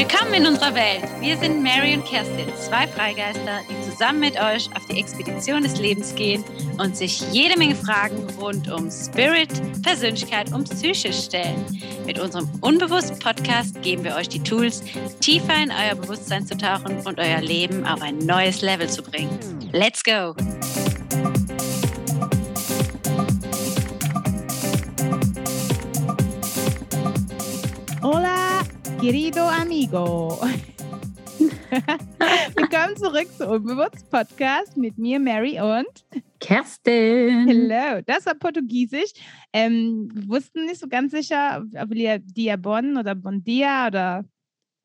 Willkommen in unserer Welt. Wir sind Mary und Kerstin, zwei Freigeister, die zusammen mit euch auf die Expedition des Lebens gehen und sich jede Menge Fragen rund um Spirit, Persönlichkeit und Psyche stellen. Mit unserem Unbewusst-Podcast geben wir euch die Tools, tiefer in euer Bewusstsein zu tauchen und euer Leben auf ein neues Level zu bringen. Let's go! Querido amigo. Willkommen zurück zu Unbewusst Podcast mit mir, Mary und Kerstin. Hello. Das war Portugiesisch. Ähm, wir wussten nicht so ganz sicher, ob wir Dia Bon oder Bon Dia oder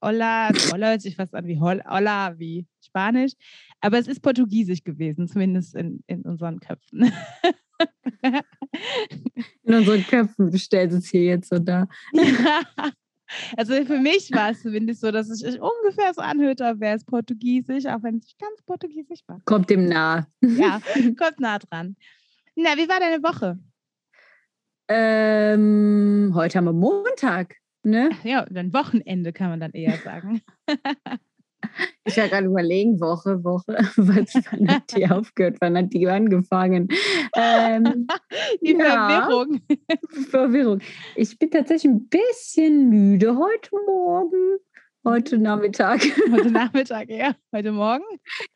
Hola. Hola hört sich fast an wie Hola, wie Spanisch. Aber es ist Portugiesisch gewesen, zumindest in, in unseren Köpfen. in unseren Köpfen stellt es hier jetzt so da. Also für mich war es zumindest so, dass es sich ungefähr so anhört, als wäre es Portugiesisch, auch wenn es nicht ganz Portugiesisch war. Kommt dem nah. Ja, kommt nah dran. Na, wie war deine Woche? Ähm, heute haben wir Montag, ne? Ja, dann Wochenende kann man dann eher sagen. Ich war gerade überlegen, Woche, Woche, wann hat die aufgehört, wann hat die angefangen? Ähm, die Verwirrung. Ja, Verwirrung. Ich bin tatsächlich ein bisschen müde heute Morgen. Heute Nachmittag. Heute Nachmittag, ja. Heute Morgen?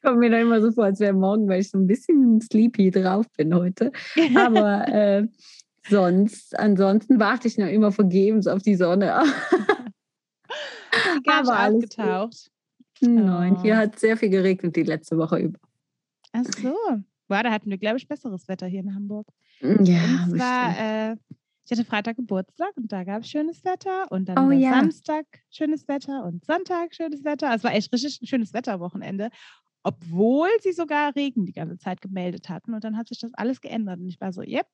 Kommt mir da immer so vor, als wäre morgen, weil ich so ein bisschen sleepy drauf bin heute. Aber äh, sonst, ansonsten warte ich noch immer vergebens auf die Sonne. Die Aber alles aufgetaucht. Nein, oh. hier hat sehr viel geregnet die letzte Woche über. Ach so. Boah, da hatten wir, glaube ich, besseres Wetter hier in Hamburg. Mm, ja, und zwar, äh, ich hatte Freitag Geburtstag und da gab es schönes Wetter und dann oh, ja. Samstag schönes Wetter und Sonntag schönes Wetter. Also es war echt richtig ein schönes Wetter am Wochenende, obwohl sie sogar Regen die ganze Zeit gemeldet hatten. Und dann hat sich das alles geändert und ich war so, yep,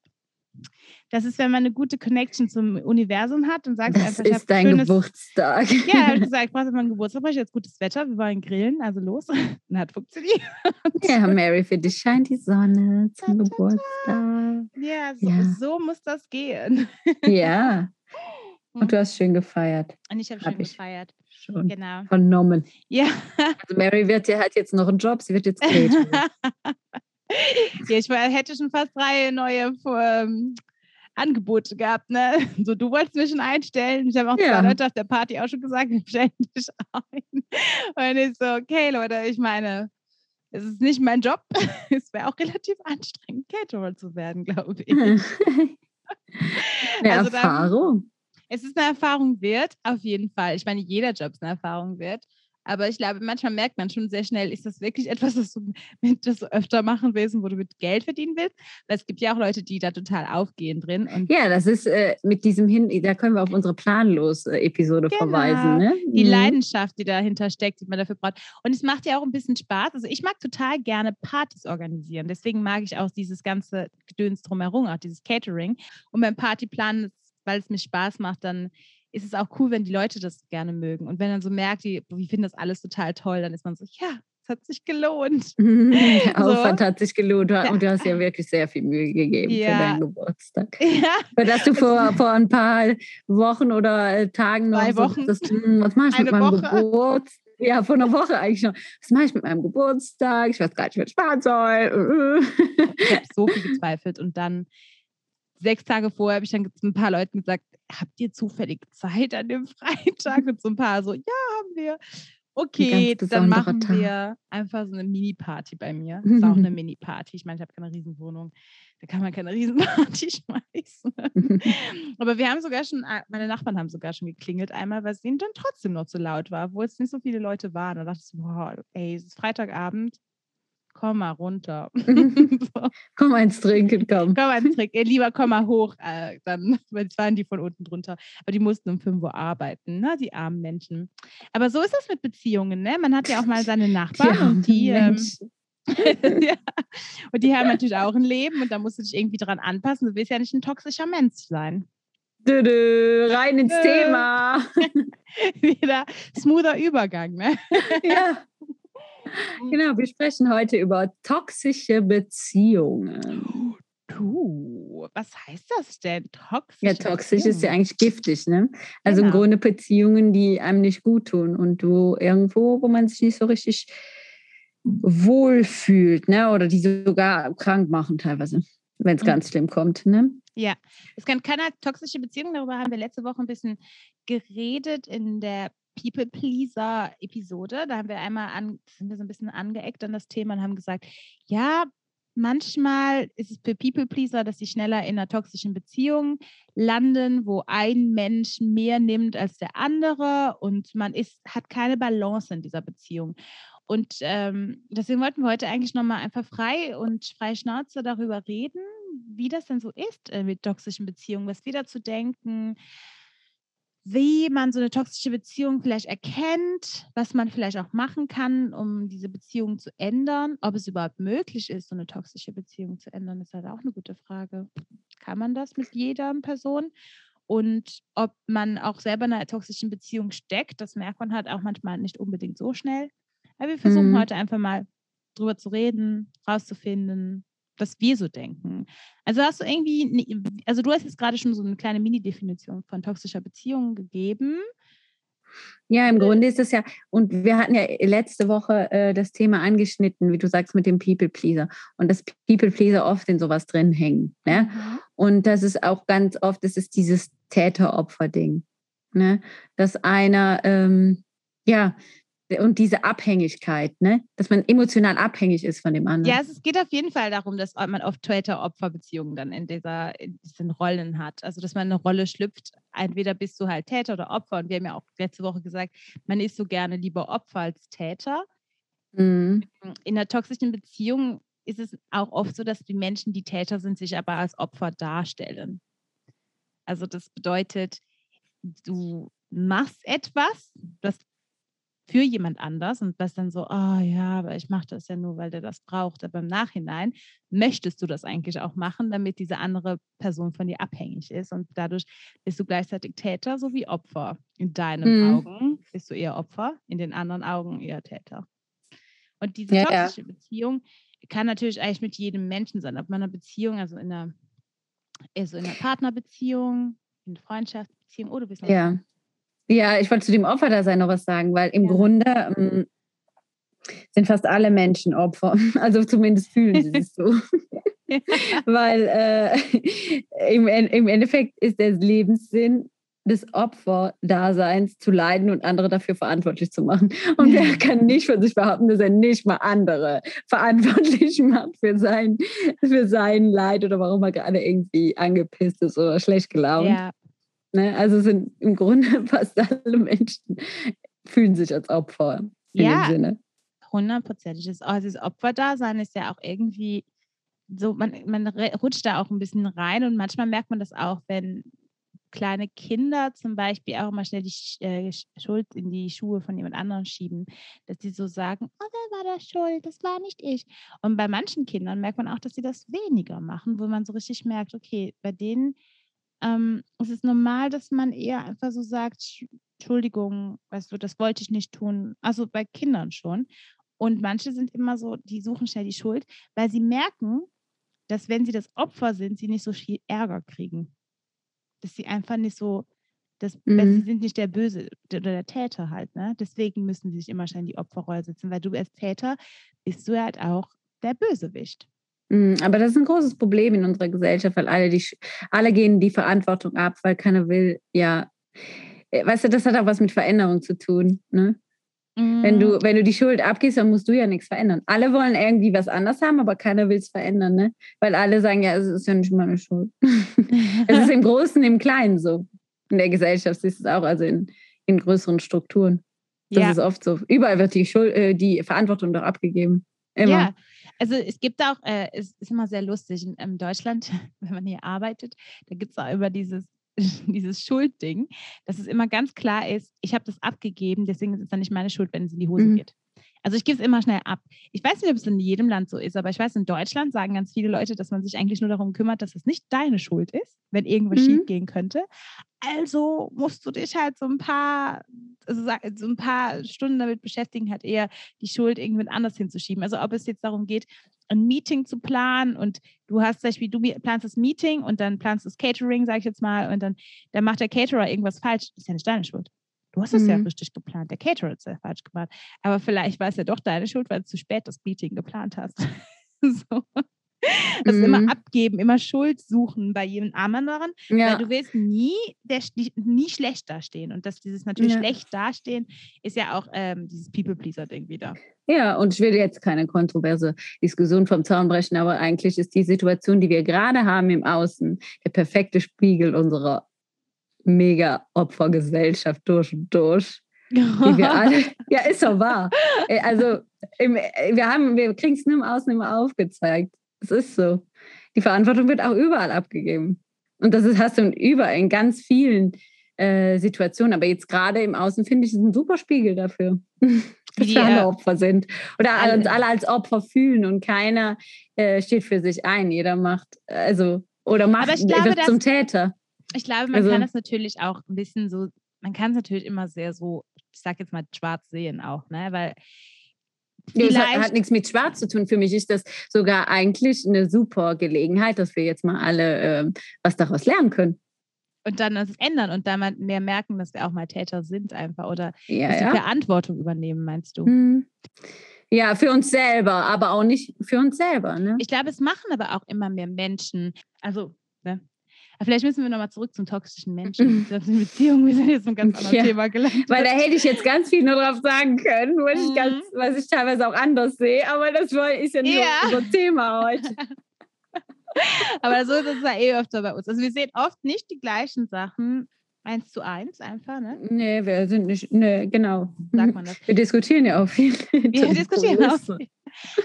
das ist, wenn man eine gute Connection zum Universum hat und sagt das einfach, ist dein schönes, Geburtstag. Ja, hat gesagt, ich brauche meinen Geburtstag, brauche ich jetzt gutes Wetter, wir wollen grillen, also los. Und hat funktioniert. Ja, Mary, für dich scheint die Sonne zum Geburtstag. Ja so, ja so, muss das gehen. Ja. Und du hast schön gefeiert. Und ich habe schön hab gefeiert. Schon genau. vernommen. Ja. Also Mary wird ja halt jetzt noch einen Job, sie wird jetzt Caterin. Ja, ich hätte schon fast drei neue ähm, Angebote gehabt. Ne? So, du wolltest mich schon einstellen. Ich habe auch ja. zwei Leute auf der Party auch schon gesagt, wir stellen dich ein. Und ich so, okay, Leute, ich meine, es ist nicht mein Job. es wäre auch relativ anstrengend, Caterer zu werden, glaube ich. Eine also Erfahrung. Dann, es ist eine Erfahrung wert, auf jeden Fall. Ich meine, jeder Job ist eine Erfahrung wert. Aber ich glaube, manchmal merkt man schon sehr schnell, ist das wirklich etwas, was du mit das öfter machen willst und wo du mit Geld verdienen willst? Weil es gibt ja auch Leute, die da total aufgehen drin. ja, das ist äh, mit diesem Hin, da können wir auf unsere Planlos-Episode genau. verweisen. Ne? Die mhm. Leidenschaft, die dahinter steckt, die man dafür braucht. Und es macht ja auch ein bisschen Spaß. Also ich mag total gerne Partys organisieren. Deswegen mag ich auch dieses ganze Gedöns drumherum, auch dieses Catering. Und beim Partyplan, weil es mir Spaß macht, dann ist es auch cool, wenn die Leute das gerne mögen. Und wenn man so merkt, die, die finden das alles total toll, dann ist man so, ja, es hat sich gelohnt. Der Aufwand so. hat sich gelohnt und du hast ja wirklich sehr viel Mühe gegeben ja. für deinen Geburtstag. Ja. Weil dass du vor, vor ein paar Wochen oder äh, Tagen noch Zwei Wochen. So, das, hm, was mache ich Eine mit meinem Geburtstag? Ja, vor einer Woche eigentlich noch. Was mache ich mit meinem Geburtstag? Ich weiß gar nicht, was ich sparen soll. ich habe so viel gezweifelt und dann sechs Tage vorher habe ich dann ein paar Leuten gesagt, habt ihr zufällig Zeit an dem Freitag? Und so ein paar so, ja, haben wir. Okay, dann machen Tag. wir einfach so eine Mini-Party bei mir. Das ist auch eine Mini-Party. Ich meine, ich habe keine Riesenwohnung. Da kann man keine Riesenparty schmeißen. Aber wir haben sogar schon, äh, meine Nachbarn haben sogar schon geklingelt einmal, weil es ihnen dann trotzdem noch zu laut war, wo es nicht so viele Leute waren. Da dachte ich so, wow, ey, es ist Freitagabend komm mal runter. so. Komm mal ins Trinken, komm. Komm mal ins Trinken. Lieber komm mal hoch. Äh, dann waren die von unten drunter. Aber die mussten um 5 Uhr arbeiten, ne? die armen Menschen. Aber so ist das mit Beziehungen. Ne? Man hat ja auch mal seine Nachbarn ja, und die. Ähm, ja. Und die haben natürlich auch ein Leben und da musst du dich irgendwie dran anpassen. Du willst ja nicht ein toxischer Mensch sein. Dö, dö, rein ins Thema. Wieder smoother Übergang, ne? Ja. Genau, wir sprechen heute über toxische Beziehungen. Uh, was heißt das denn? Toxisch? Ja, toxisch ist ja eigentlich giftig, ne? Also genau. im Grunde Beziehungen, die einem nicht gut tun und du irgendwo, wo man sich nicht so richtig wohlfühlt, ne? Oder die sogar krank machen teilweise, wenn es mhm. ganz schlimm kommt, ne? Ja, es kann keine toxische Beziehung, darüber haben wir letzte Woche ein bisschen geredet in der People Pleaser Episode. Da haben wir einmal an, sind wir so ein bisschen angeeckt an das Thema und haben gesagt, ja, manchmal ist es für People Pleaser, dass sie schneller in einer toxischen Beziehung landen, wo ein Mensch mehr nimmt als der andere und man ist, hat keine Balance in dieser Beziehung. Und ähm, deswegen wollten wir heute eigentlich nochmal einfach frei und frei Schnauze darüber reden, wie das denn so ist äh, mit toxischen Beziehungen, was wir dazu denken, wie man so eine toxische Beziehung vielleicht erkennt, was man vielleicht auch machen kann, um diese Beziehung zu ändern. Ob es überhaupt möglich ist, so eine toxische Beziehung zu ändern, ist halt auch eine gute Frage. Kann man das mit jeder Person? Und ob man auch selber in einer toxischen Beziehung steckt, das merkt man halt auch manchmal nicht unbedingt so schnell. Aber wir versuchen mhm. heute einfach mal drüber zu reden, rauszufinden, was wir so denken. Also hast du irgendwie, also du hast jetzt gerade schon so eine kleine Mini-Definition von toxischer Beziehung gegeben. Ja, im Grunde ist es ja, und wir hatten ja letzte Woche äh, das Thema angeschnitten, wie du sagst, mit dem People Pleaser. Und dass People Pleaser oft in sowas drin hängen. Ne? Mhm. Und das ist auch ganz oft, das ist dieses Täter-Opfer-Ding. Ne? Dass einer, ähm, ja, und diese Abhängigkeit, ne? dass man emotional abhängig ist von dem anderen. Ja, es geht auf jeden Fall darum, dass man oft Täter-Opfer-Beziehungen dann in, dieser, in diesen Rollen hat. Also, dass man eine Rolle schlüpft. Entweder bist du halt Täter oder Opfer. Und wir haben ja auch letzte Woche gesagt, man ist so gerne lieber Opfer als Täter. Mhm. In einer toxischen Beziehung ist es auch oft so, dass die Menschen, die Täter sind, sich aber als Opfer darstellen. Also, das bedeutet, du machst etwas, das für jemand anders und das dann so, oh ja, aber ich mache das ja nur, weil der das braucht. Aber im Nachhinein möchtest du das eigentlich auch machen, damit diese andere Person von dir abhängig ist und dadurch bist du gleichzeitig Täter sowie Opfer. In deinen mhm. Augen bist du eher Opfer, in den anderen Augen eher Täter. Und diese ja, toxische ja. Beziehung kann natürlich eigentlich mit jedem Menschen sein, ob man eine Beziehung, also in einer, also in einer Partnerbeziehung, in einer Freundschaftsbeziehung oder bist du ja. Ja, ich wollte zu dem Opferdasein noch was sagen, weil im ja. Grunde ähm, sind fast alle Menschen Opfer. Also zumindest fühlen sie sich so. weil äh, im, im Endeffekt ist der Lebenssinn des Opferdaseins zu leiden und andere dafür verantwortlich zu machen. Und wer kann nicht von sich behaupten, dass er nicht mal andere verantwortlich macht für sein, für sein Leid oder warum er gerade irgendwie angepisst ist oder schlecht gelaunt. Ja. Ne? Also sind im Grunde fast alle Menschen fühlen sich als Opfer. ja, hundertprozentig. Also das Opferdasein ist ja auch irgendwie so, man, man rutscht da auch ein bisschen rein und manchmal merkt man das auch, wenn kleine Kinder zum Beispiel auch mal schnell die äh, Schuld in die Schuhe von jemand anderem schieben, dass sie so sagen, oh, wer war da schuld, das war nicht ich. Und bei manchen Kindern merkt man auch, dass sie das weniger machen, wo man so richtig merkt, okay, bei denen ähm, es ist normal, dass man eher einfach so sagt, Entschuldigung, weißt du, das wollte ich nicht tun. Also bei Kindern schon. Und manche sind immer so, die suchen schnell die Schuld, weil sie merken, dass wenn sie das Opfer sind, sie nicht so viel Ärger kriegen. Dass sie einfach nicht so, das, mhm. sie sind nicht der Böse oder der Täter halt, ne? Deswegen müssen sie sich immer schnell in die Opferrolle setzen, weil du als Täter bist du halt auch der Bösewicht. Mm, aber das ist ein großes Problem in unserer Gesellschaft, weil alle, die, alle gehen die Verantwortung ab, weil keiner will, ja. Äh, weißt du, das hat auch was mit Veränderung zu tun. Ne? Mhm. Wenn, du, mm. wenn du die Schuld abgibst, dann musst du ja nichts verändern. Alle wollen irgendwie was anders haben, aber keiner will es verändern, ne? Weil alle sagen, ja, es ist ja nicht meine Schuld. es ist im Großen, im Kleinen so. In der Gesellschaft siehst du es auch, also in, in größeren Strukturen. Das ja. ist oft so. Überall wird die, Schuld, äh, die Verantwortung doch abgegeben. Immer. Ja, also es gibt auch, äh, es ist immer sehr lustig in, in Deutschland, wenn man hier arbeitet, da gibt es auch über dieses dieses Schuldding, dass es immer ganz klar ist, ich habe das abgegeben, deswegen ist es dann nicht meine Schuld, wenn es in die Hose mhm. geht. Also ich gebe es immer schnell ab. Ich weiß nicht, ob es in jedem Land so ist, aber ich weiß, in Deutschland sagen ganz viele Leute, dass man sich eigentlich nur darum kümmert, dass es nicht deine Schuld ist, wenn irgendwas mhm. schief gehen könnte. Also musst du dich halt so ein paar, also so ein paar Stunden damit beschäftigen, halt eher die Schuld irgendjemand anders hinzuschieben. Also ob es jetzt darum geht, ein Meeting zu planen und du hast zum Beispiel, du planst das Meeting und dann planst das Catering, sag ich jetzt mal, und dann, dann macht der Caterer irgendwas falsch, ist ja nicht deine Schuld. Du hast es mhm. ja richtig geplant. Der Caterer hat es ja falsch geplant. Aber vielleicht war es ja doch deine Schuld, weil du zu spät das Meeting geplant hast. so. Das mhm. immer abgeben, immer Schuld suchen bei jedem anderen. Ja. Weil du willst nie, der, nie schlecht dastehen. Und dass dieses natürlich ja. schlecht dastehen, ist ja auch ähm, dieses People-Pleaser-Ding wieder. Ja, und ich will jetzt keine kontroverse Diskussion vom Zaun brechen, aber eigentlich ist die Situation, die wir gerade haben im Außen, der perfekte Spiegel unserer mega Opfergesellschaft durch und durch. Wir alle, ja, ist doch wahr. Äh, also, im, äh, wir, haben, wir kriegen es nur im Außen immer aufgezeigt. Es ist so. Die Verantwortung wird auch überall abgegeben. Und das ist, hast du überall in ganz vielen äh, Situationen. Aber jetzt gerade im Außen finde ich es ein super Spiegel dafür, dass wir alle Opfer sind. Oder alle. uns alle als Opfer fühlen und keiner äh, steht für sich ein. Jeder macht, also, oder macht, glaube, wird zum Täter. Ich glaube, man also, kann es natürlich auch ein bisschen so, man kann es natürlich immer sehr so, ich sag jetzt mal schwarz sehen auch, ne? Weil ja, das hat, hat, nichts mit Schwarz zu tun. Für mich ist das sogar eigentlich eine super Gelegenheit, dass wir jetzt mal alle äh, was daraus lernen können. Und dann das ändern und dann mehr merken, dass wir auch mal Täter sind einfach oder ja, ja. die Verantwortung übernehmen, meinst du? Hm. Ja, für uns selber, aber auch nicht für uns selber. Ne? Ich glaube, es machen aber auch immer mehr Menschen. Also, ne? Vielleicht müssen wir nochmal zurück zum toxischen Menschen. Die Beziehung, wir sind jetzt ein ganz anderes ja, Thema gelandet. Weil da hätte ich jetzt ganz viel nur drauf sagen können, was, mhm. ich, ganz, was ich teilweise auch anders sehe, aber das ist ja nicht ja. unser Thema heute. aber so ist es ja eh öfter bei uns. Also wir sehen oft nicht die gleichen Sachen, eins zu eins einfach, ne? Nee, wir sind nicht, nee, genau. Sagt man das. Wir diskutieren ja auch viel. Wir diskutieren auch viel.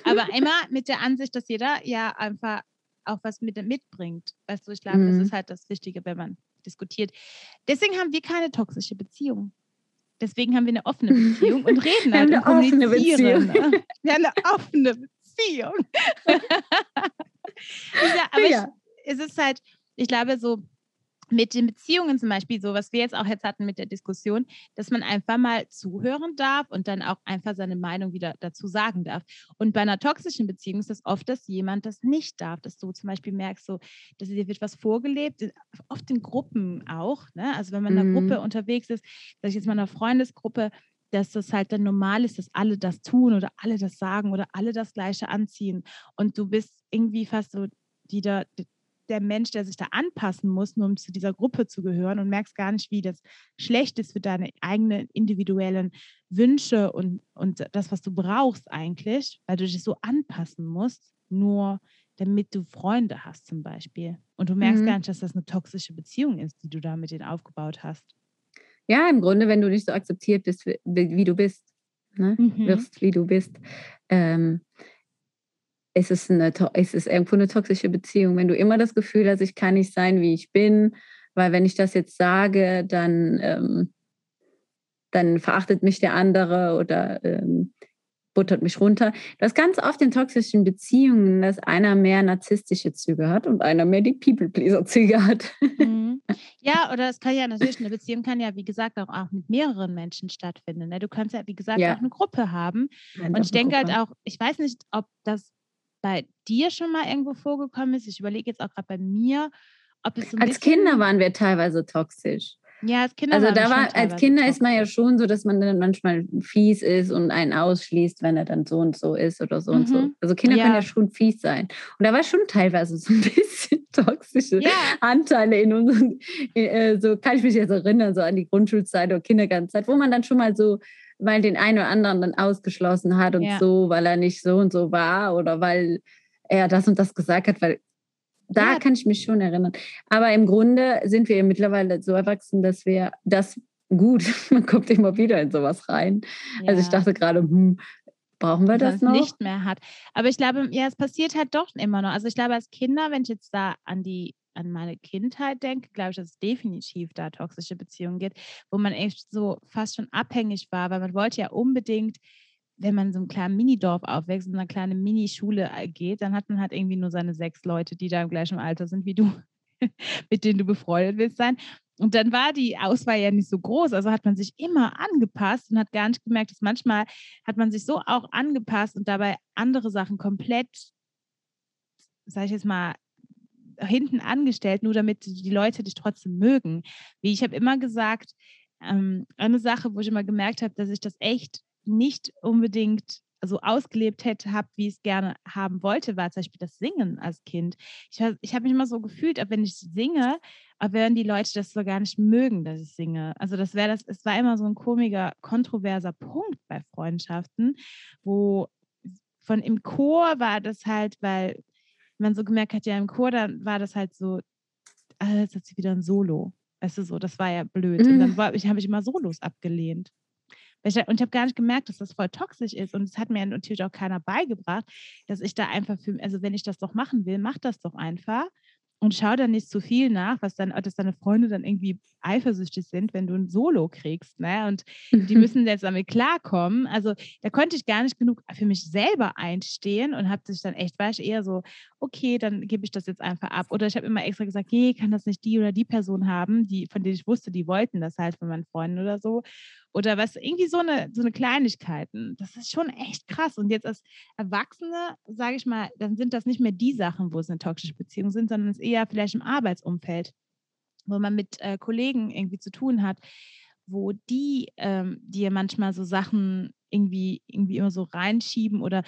Aber immer mit der Ansicht, dass jeder ja einfach auch was mit, mitbringt. Weißt du, ich glaube, mhm. das ist halt das Wichtige, wenn man diskutiert. Deswegen haben wir keine toxische Beziehung. Deswegen haben wir eine offene Beziehung und reden halt und kommunizieren. Ne? Wir haben eine offene Beziehung. ja, aber ja. Ich, es ist halt, ich glaube, so mit den Beziehungen zum Beispiel, so was wir jetzt auch jetzt hatten mit der Diskussion, dass man einfach mal zuhören darf und dann auch einfach seine Meinung wieder dazu sagen darf. Und bei einer toxischen Beziehung ist das oft, dass jemand das nicht darf, dass du zum Beispiel merkst, so, dass dir wird was vorgelebt, oft in Gruppen auch. Ne? Also wenn man in einer mhm. Gruppe unterwegs ist, sag ich jetzt mal in einer Freundesgruppe, dass das halt dann normal ist, dass alle das tun oder alle das sagen oder alle das Gleiche anziehen. Und du bist irgendwie fast so die da, der Mensch, der sich da anpassen muss, nur um zu dieser Gruppe zu gehören und merkst gar nicht, wie das schlecht ist für deine eigenen individuellen Wünsche und, und das, was du brauchst eigentlich, weil du dich so anpassen musst, nur damit du Freunde hast zum Beispiel. Und du merkst mhm. gar nicht, dass das eine toxische Beziehung ist, die du da mit denen aufgebaut hast. Ja, im Grunde, wenn du nicht so akzeptiert bist, wie, du bist, ne? mhm. wirst, wie du bist, ähm, es ist, es ist irgendwo eine toxische Beziehung. Wenn du immer das Gefühl hast, ich kann nicht sein, wie ich bin, weil wenn ich das jetzt sage, dann, ähm, dann verachtet mich der andere oder ähm, buttert mich runter. Das ganz oft in toxischen Beziehungen, dass einer mehr narzisstische Züge hat und einer mehr die People-Pleaser-Züge hat. Mhm. Ja, oder es kann ja natürlich, eine Beziehung kann ja, wie gesagt, auch, auch mit mehreren Menschen stattfinden. Ne? Du kannst ja, wie gesagt, ja. auch eine Gruppe haben. und ich denke halt Gruppe. halt auch, ich weiß nicht, ob das bei dir schon mal irgendwo vorgekommen ist? Ich überlege jetzt auch gerade bei mir, ob es so Als Kinder waren wir teilweise toxisch. Ja, als Kinder. Also da war, als Kinder toxisch. ist man ja schon so, dass man dann manchmal fies ist und einen ausschließt, wenn er dann so und so ist oder so mhm. und so. Mhm. Also Kinder ja. können ja schon fies sein. Und da war schon teilweise so ein bisschen toxische ja. Anteile in unseren, äh, so kann ich mich jetzt erinnern, so an die Grundschulzeit oder Kindergartenzeit, wo man dann schon mal so weil den einen oder anderen dann ausgeschlossen hat und ja. so, weil er nicht so und so war oder weil er das und das gesagt hat, weil da ja. kann ich mich schon erinnern. Aber im Grunde sind wir mittlerweile so erwachsen, dass wir das gut, man kommt immer wieder in sowas rein. Ja. Also ich dachte gerade, hm, brauchen wir das noch? nicht mehr hat. Aber ich glaube, ja, es passiert halt doch immer noch. Also ich glaube, als Kinder, wenn ich jetzt da an die an meine Kindheit denke, glaube ich, dass es definitiv da toxische Beziehungen gibt, wo man echt so fast schon abhängig war, weil man wollte ja unbedingt, wenn man in so einem kleinen Minidorf aufwächst, in einer kleinen Minischule äh, geht, dann hat man halt irgendwie nur seine sechs Leute, die da im gleichen Alter sind wie du, mit denen du befreundet willst sein. Und dann war die Auswahl ja nicht so groß, also hat man sich immer angepasst und hat gar nicht gemerkt, dass manchmal hat man sich so auch angepasst und dabei andere Sachen komplett sage ich jetzt mal, hinten angestellt, nur damit die Leute dich trotzdem mögen. Wie ich habe immer gesagt, ähm, eine Sache, wo ich immer gemerkt habe, dass ich das echt nicht unbedingt so ausgelebt hätte, habe, wie ich es gerne haben wollte, war zum Beispiel das Singen als Kind. Ich, ich habe mich immer so gefühlt, als wenn ich singe, aber werden die Leute das so gar nicht mögen, dass ich singe. Also das wäre das, es war immer so ein komischer, kontroverser Punkt bei Freundschaften, wo von im Chor war das halt, weil man so gemerkt hat, ja, im Chor, dann war das halt so, ah, jetzt hat sie wieder ein Solo. Weißt du so, das war ja blöd. Mhm. Und dann habe ich, hab ich immer Solos abgelehnt. Und ich habe gar nicht gemerkt, dass das voll toxisch ist. Und es hat mir natürlich auch keiner beigebracht, dass ich da einfach für, also wenn ich das doch machen will, mach das doch einfach und schau dann nicht zu viel nach, was dann, dass deine Freunde dann irgendwie eifersüchtig sind, wenn du ein Solo kriegst, ne? Und die müssen jetzt damit klarkommen. Also da konnte ich gar nicht genug für mich selber einstehen und habe sich dann echt, war ich eher so, okay, dann gebe ich das jetzt einfach ab. Oder ich habe immer extra gesagt, nee, kann das nicht die oder die Person haben, die, von denen ich wusste, die wollten das halt von meinen Freunden oder so oder was, irgendwie so eine, so eine Kleinigkeiten. Das ist schon echt krass. Und jetzt als Erwachsene, sage ich mal, dann sind das nicht mehr die Sachen, wo es eine toxische Beziehung sind, sondern es ist eher vielleicht im Arbeitsumfeld, wo man mit äh, Kollegen irgendwie zu tun hat, wo die ähm, dir manchmal so Sachen irgendwie, irgendwie immer so reinschieben oder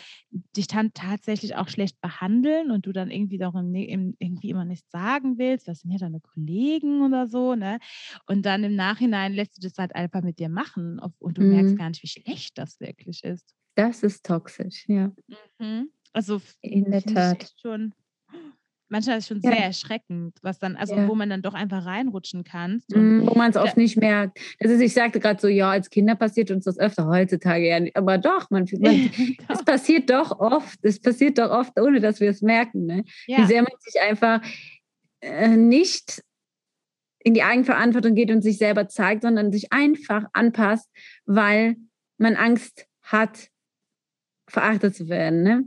dich dann tatsächlich auch schlecht behandeln und du dann irgendwie doch irgendwie immer nichts sagen willst, was sind ja deine Kollegen oder so, ne? Und dann im Nachhinein lässt du das halt einfach mit dir machen und du mhm. merkst gar nicht, wie schlecht das wirklich ist. Das ist toxisch, ja. Mhm. Also in der Tat. schon manchmal ist es schon ja. sehr erschreckend, was dann, also ja. wo man dann doch einfach reinrutschen kann. Mm, wo man es oft nicht merkt. Also ich sagte gerade so, ja, als Kinder passiert uns das öfter heutzutage ja nicht. Aber doch, man, man es passiert doch oft, es passiert doch oft, ohne dass wir es merken. Ne? Ja. Wie sehr man sich einfach äh, nicht in die Eigenverantwortung geht und sich selber zeigt, sondern sich einfach anpasst, weil man Angst hat, verachtet zu werden. Ne?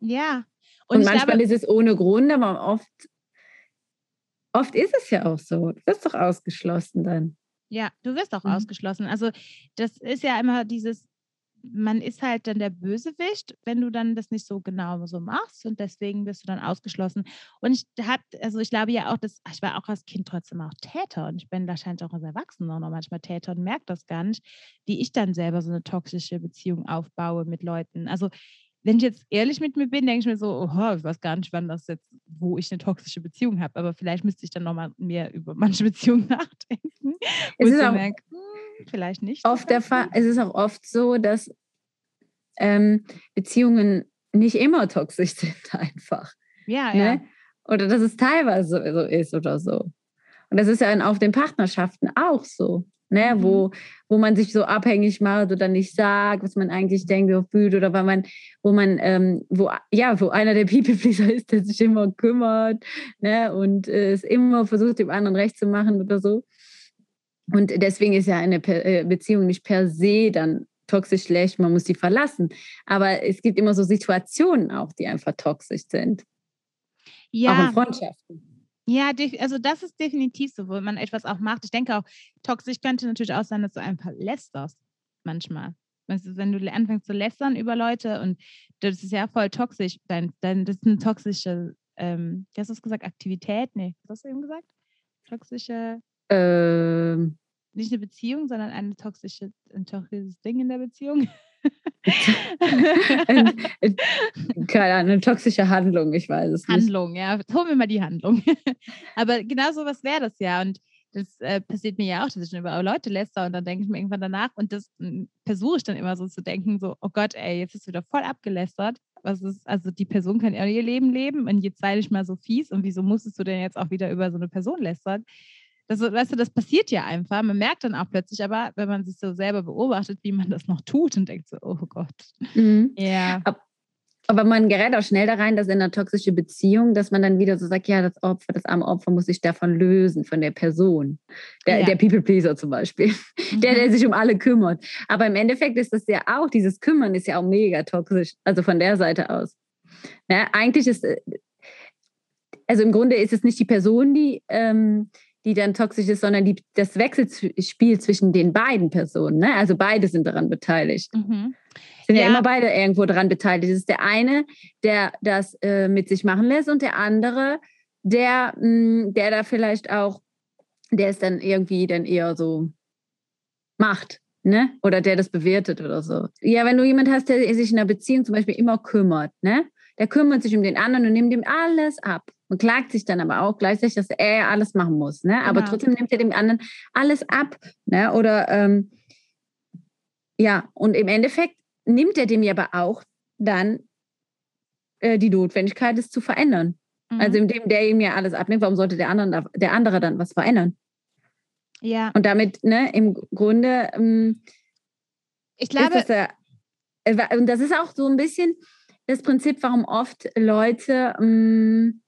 Ja, und, und manchmal glaube, ist es ohne Grund, aber oft, oft ist es ja auch so. Du wirst doch ausgeschlossen dann. Ja, du wirst auch mhm. ausgeschlossen. Also das ist ja immer dieses, man ist halt dann der Bösewicht, wenn du dann das nicht so genau so machst und deswegen bist du dann ausgeschlossen. Und ich habe, also ich glaube ja auch, dass ich war auch als Kind trotzdem auch Täter und ich bin wahrscheinlich auch als Erwachsener noch manchmal Täter und merke das gar nicht, wie ich dann selber so eine toxische Beziehung aufbaue mit Leuten. Also wenn ich jetzt ehrlich mit mir bin, denke ich mir so, oh, ich weiß gar nicht, wann das jetzt, wo ich eine toxische Beziehung habe. Aber vielleicht müsste ich dann nochmal mehr über manche Beziehungen nachdenken. Es ist auch merke, hm, vielleicht nicht. Oft der Fall, es ist auch oft so, dass ähm, Beziehungen nicht immer toxisch sind, einfach. Ja, ne? ja. Oder dass es teilweise so ist oder so. Und das ist ja auf den Partnerschaften auch so ne, mhm. wo, wo man sich so abhängig macht oder nicht sagt, was man eigentlich denkt oder fühlt oder weil man, wo man, ähm, wo, ja, wo einer der People-Pleaser ist, der sich immer kümmert, ne, und äh, es immer versucht, dem anderen recht zu machen oder so. Und deswegen ist ja eine äh, Beziehung nicht per se dann toxisch schlecht, man muss sie verlassen. Aber es gibt immer so Situationen auch, die einfach toxisch sind. Ja. Auch in Freundschaften. Ja, also das ist definitiv so, wo man etwas auch macht. Ich denke auch, toxisch könnte natürlich auch sein, dass du einfach lästerst manchmal. Also wenn du anfängst zu lästern über Leute und das ist ja voll toxisch, dann, dann das ist eine toxische, ähm, wie hast du es gesagt, Aktivität? Nee, was hast du eben gesagt? Toxische. Ähm. Nicht eine Beziehung, sondern eine toxische, ein toxisches Ding in der Beziehung. Keine Ahnung, eine toxische Handlung, ich weiß es nicht. Handlung, ja. Holen wir mal die Handlung. Aber genau so was wäre das ja. Und das äh, passiert mir ja auch, dass ich über Leute lästere und dann denke ich mir irgendwann danach und das hm, versuche ich dann immer so zu denken, so, oh Gott, ey, jetzt ist wieder voll abgelästert. Was ist, also die Person kann ja ihr Leben leben und jetzt sei ich mal so fies und wieso musstest du denn jetzt auch wieder über so eine Person lästern? Das, weißt du, das passiert ja einfach. Man merkt dann auch plötzlich aber, wenn man sich so selber beobachtet, wie man das noch tut und denkt so, oh Gott. Mhm. Ja. Aber man gerät auch schnell da rein, dass in einer toxischen Beziehung, dass man dann wieder so sagt, ja, das Opfer, das arme Opfer muss sich davon lösen, von der Person. Der, ja. der People-Pleaser zum Beispiel. Mhm. Der, der sich um alle kümmert. Aber im Endeffekt ist das ja auch, dieses Kümmern ist ja auch mega toxisch. Also von der Seite aus. Ja, eigentlich ist, äh, also im Grunde ist es nicht die Person, die ähm, die dann toxisch ist, sondern die, das Wechselspiel zwischen den beiden Personen. Ne? Also beide sind daran beteiligt. Mhm. Sind ja. ja immer beide irgendwo dran beteiligt. Es ist der eine, der das äh, mit sich machen lässt und der andere, der, mh, mm, der da vielleicht auch, der es dann irgendwie dann eher so macht, ne? Oder der das bewertet oder so. Ja, wenn du jemand hast, der sich in einer Beziehung zum Beispiel immer kümmert, ne? Der kümmert sich um den anderen und nimmt ihm alles ab und klagt sich dann aber auch gleichzeitig, dass er alles machen muss, ne? Aber genau. trotzdem nimmt er dem anderen alles ab, ne? Oder ähm, ja, und im Endeffekt nimmt er dem ja aber auch dann äh, die Notwendigkeit, es zu verändern. Mhm. Also indem der ihm ja alles abnimmt, warum sollte der andere, der andere dann was verändern? Ja. Und damit, ne, im Grunde, ähm, ich glaube, das ja, äh, und das ist auch so ein bisschen das Prinzip, warum oft Leute ähm,